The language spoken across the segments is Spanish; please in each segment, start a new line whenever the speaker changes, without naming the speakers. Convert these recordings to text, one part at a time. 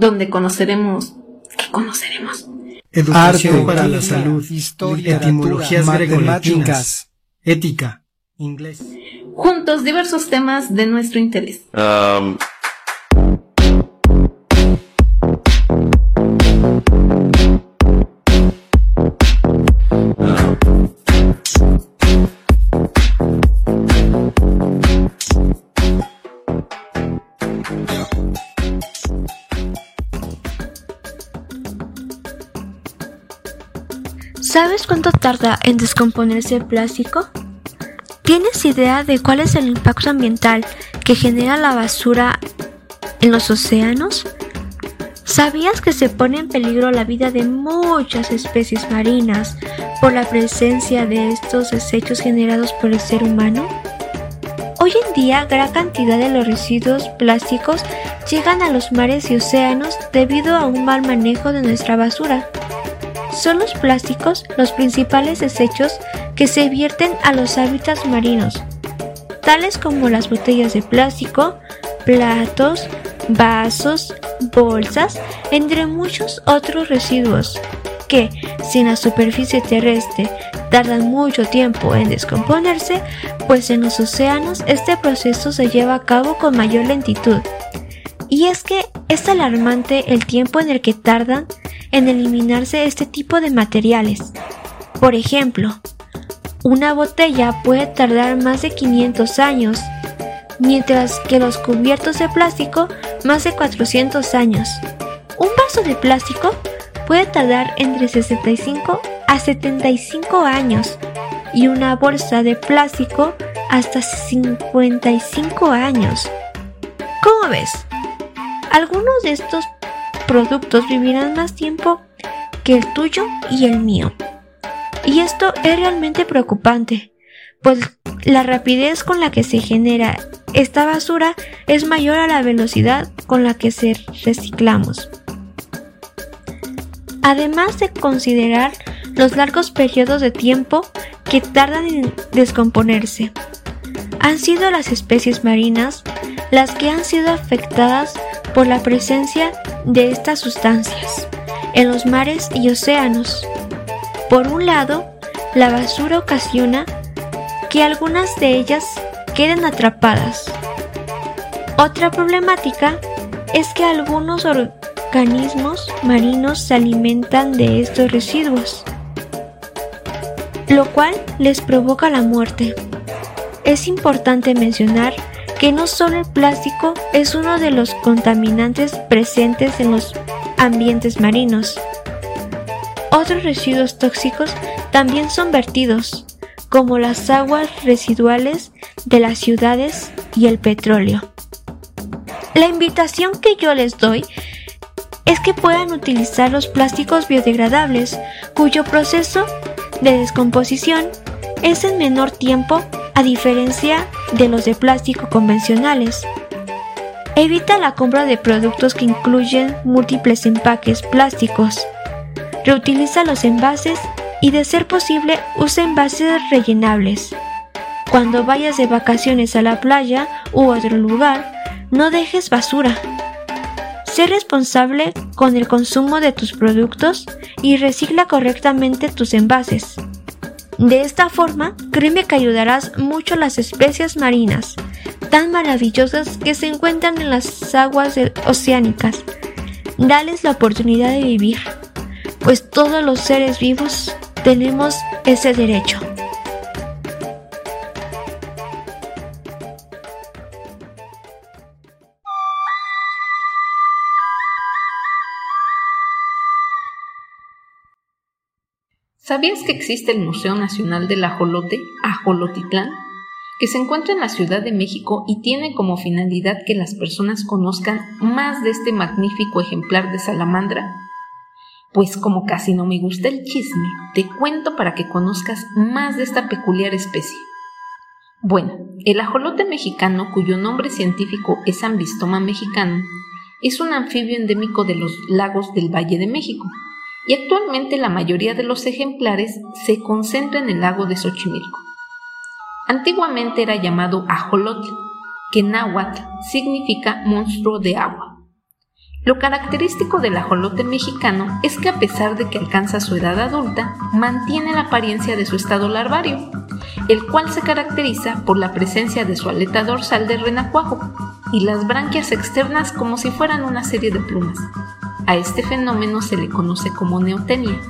Donde conoceremos... ¿Qué conoceremos?
Educación
Arte,
para la salud,
historia,
etimologías grecolatinas,
ética, inglés.
Juntos diversos temas de nuestro interés.
Um,
¿Sabes cuánto tarda en descomponerse el plástico? ¿Tienes idea de cuál es el impacto ambiental que genera la basura en los océanos? ¿Sabías que se pone en peligro la vida de muchas especies marinas por la presencia de estos desechos generados por el ser humano? Hoy en día, gran cantidad de los residuos plásticos llegan a los mares y océanos debido a un mal manejo de nuestra basura. Son los plásticos los principales desechos que se vierten a los hábitats marinos, tales como las botellas de plástico, platos, vasos, bolsas, entre muchos otros residuos que, si en la superficie terrestre tardan mucho tiempo en descomponerse, pues en los océanos este proceso se lleva a cabo con mayor lentitud. Y es que es alarmante el tiempo en el que tardan en eliminarse este tipo de materiales. Por ejemplo, una botella puede tardar más de 500 años, mientras que los cubiertos de plástico más de 400 años. Un vaso de plástico puede tardar entre 65 a 75 años y una bolsa de plástico hasta 55 años. ¿Cómo ves? Algunos de estos productos vivirán más tiempo que el tuyo y el mío. Y esto es realmente preocupante, pues la rapidez con la que se genera esta basura es mayor a la velocidad con la que se reciclamos. Además de considerar los largos periodos de tiempo que tardan en descomponerse, han sido las especies marinas las que han sido afectadas por la presencia de estas sustancias en los mares y océanos. Por un lado, la basura ocasiona que algunas de ellas queden atrapadas. Otra problemática es que algunos organismos marinos se alimentan de estos residuos, lo cual les provoca la muerte. Es importante mencionar que no solo el plástico es uno de los contaminantes presentes en los ambientes marinos. Otros residuos tóxicos también son vertidos, como las aguas residuales de las ciudades y el petróleo. La invitación que yo les doy es que puedan utilizar los plásticos biodegradables, cuyo proceso de descomposición es en menor tiempo a diferencia de los de plástico convencionales. Evita la compra de productos que incluyen múltiples empaques plásticos. Reutiliza los envases y de ser posible usa envases rellenables. Cuando vayas de vacaciones a la playa u otro lugar, no dejes basura. Sé responsable con el consumo de tus productos y recicla correctamente tus envases. De esta forma, créeme que ayudarás mucho a las especies marinas, tan maravillosas que se encuentran en las aguas oceánicas. Dales la oportunidad de vivir, pues todos los seres vivos tenemos ese derecho.
¿Sabías que existe el Museo Nacional del Ajolote, Ajolotitlán? que se encuentra en la Ciudad de México y tiene como finalidad que las personas conozcan más de este magnífico ejemplar de salamandra? Pues como casi no me gusta el chisme, te cuento para que conozcas más de esta peculiar especie. Bueno, el ajolote mexicano, cuyo nombre científico es Ambistoma mexicano, es un anfibio endémico de los lagos del Valle de México, y actualmente la mayoría de los ejemplares se concentra en el lago de Xochimilco. Antiguamente era llamado ajolote, que náhuatl significa monstruo de agua. Lo característico del ajolote mexicano es que a pesar de que alcanza su edad adulta, mantiene la apariencia de su estado larvario, el cual se caracteriza por la presencia de su aleta dorsal de renacuajo y las branquias externas como si fueran una serie de plumas. A este fenómeno se le conoce como neotenia.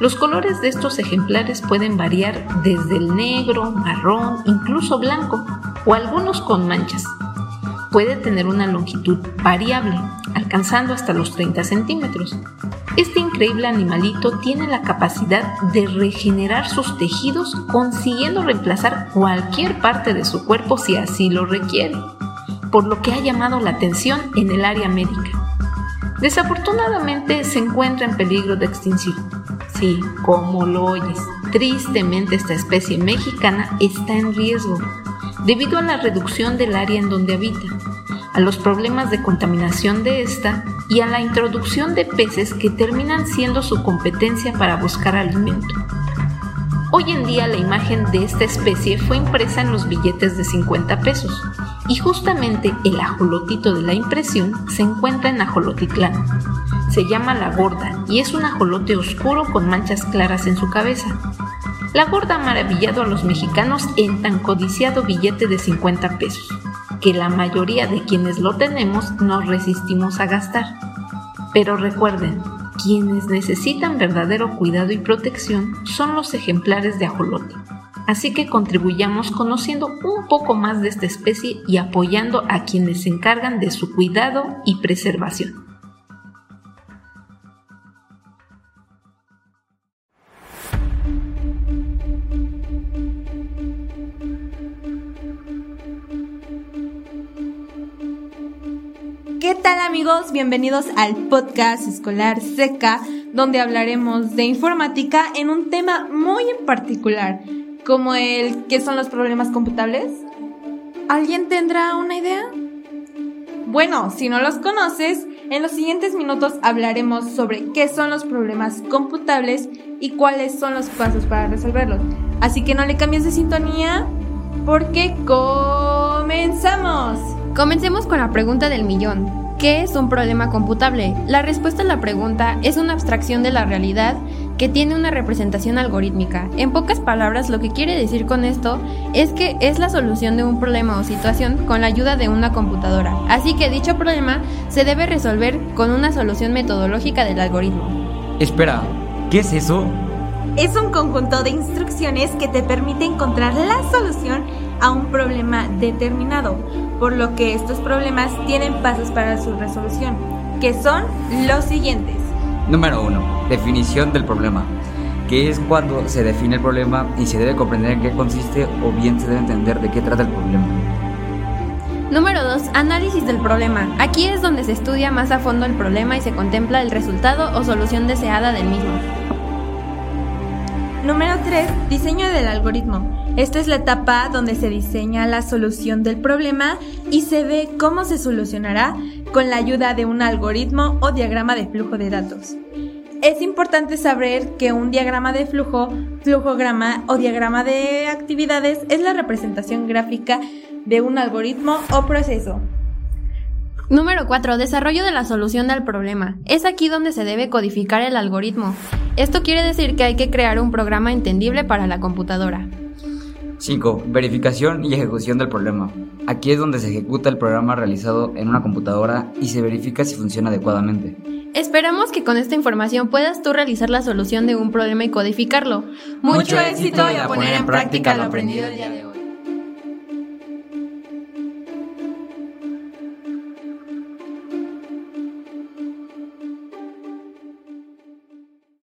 Los colores de estos ejemplares pueden variar desde el negro, marrón, incluso blanco, o algunos con manchas. Puede tener una longitud variable, alcanzando hasta los 30 centímetros. Este increíble animalito tiene la capacidad de regenerar sus tejidos consiguiendo reemplazar cualquier parte de su cuerpo si así lo requiere, por lo que ha llamado la atención en el área médica. Desafortunadamente se encuentra en peligro de extinción Sí, como lo oyes, tristemente esta especie mexicana está en riesgo debido a la reducción del área en donde habita, a los problemas de contaminación de esta y a la introducción de peces que terminan siendo su competencia para buscar alimento. Hoy en día la imagen de esta especie fue impresa en los billetes de 50 pesos y justamente el ajolotito de la impresión se encuentra en Ajolotitlán, se llama la gorda y es un ajolote oscuro con manchas claras en su cabeza. La gorda ha maravillado a los mexicanos en tan codiciado billete de 50 pesos, que la mayoría de quienes lo tenemos nos resistimos a gastar. Pero recuerden, quienes necesitan verdadero cuidado y protección son los ejemplares de ajolote. Así que contribuyamos conociendo un poco más de esta especie y apoyando a quienes se encargan de su cuidado y preservación.
¿Qué tal amigos? Bienvenidos al podcast escolar seca, donde hablaremos de informática en un tema muy en particular, como el ¿qué son los problemas computables? ¿Alguien tendrá una idea? Bueno, si no los conoces, en los siguientes minutos hablaremos sobre qué son los problemas computables y cuáles son los pasos para resolverlos. Así que no le cambies de sintonía porque comenzamos.
Comencemos con la pregunta del millón. ¿Qué es un problema computable? La respuesta a la pregunta es una abstracción de la realidad que tiene una representación algorítmica. En pocas palabras, lo que quiere decir con esto es que es la solución de un problema o situación con la ayuda de una computadora. Así que dicho problema se debe resolver con una solución metodológica del algoritmo.
Espera, ¿qué es eso?
Es un conjunto de instrucciones que te permite encontrar la solución a un problema determinado, por lo que estos problemas tienen pasos para su resolución, que son los siguientes.
Número 1. Definición del problema, que es cuando se define el problema y se debe comprender en qué consiste o bien se debe entender de qué trata el problema.
Número 2. Análisis del problema. Aquí es donde se estudia más a fondo el problema y se contempla el resultado o solución deseada del mismo.
Número 3. Diseño del algoritmo. Esta es la etapa donde se diseña la solución del problema y se ve cómo se solucionará con la ayuda de un algoritmo o diagrama de flujo de datos. Es importante saber que un diagrama de flujo, flujograma o diagrama de actividades es la representación gráfica de un algoritmo o proceso.
Número 4. Desarrollo de la solución del problema. Es aquí donde se debe codificar el algoritmo. Esto quiere decir que hay que crear un programa entendible para la computadora.
5. Verificación y ejecución del problema. Aquí es donde se ejecuta el programa realizado en una computadora y se verifica si funciona adecuadamente.
Esperamos que con esta información puedas tú realizar la solución de un problema y codificarlo.
Mucho, éxito y a poner en práctica lo aprendido el día de hoy.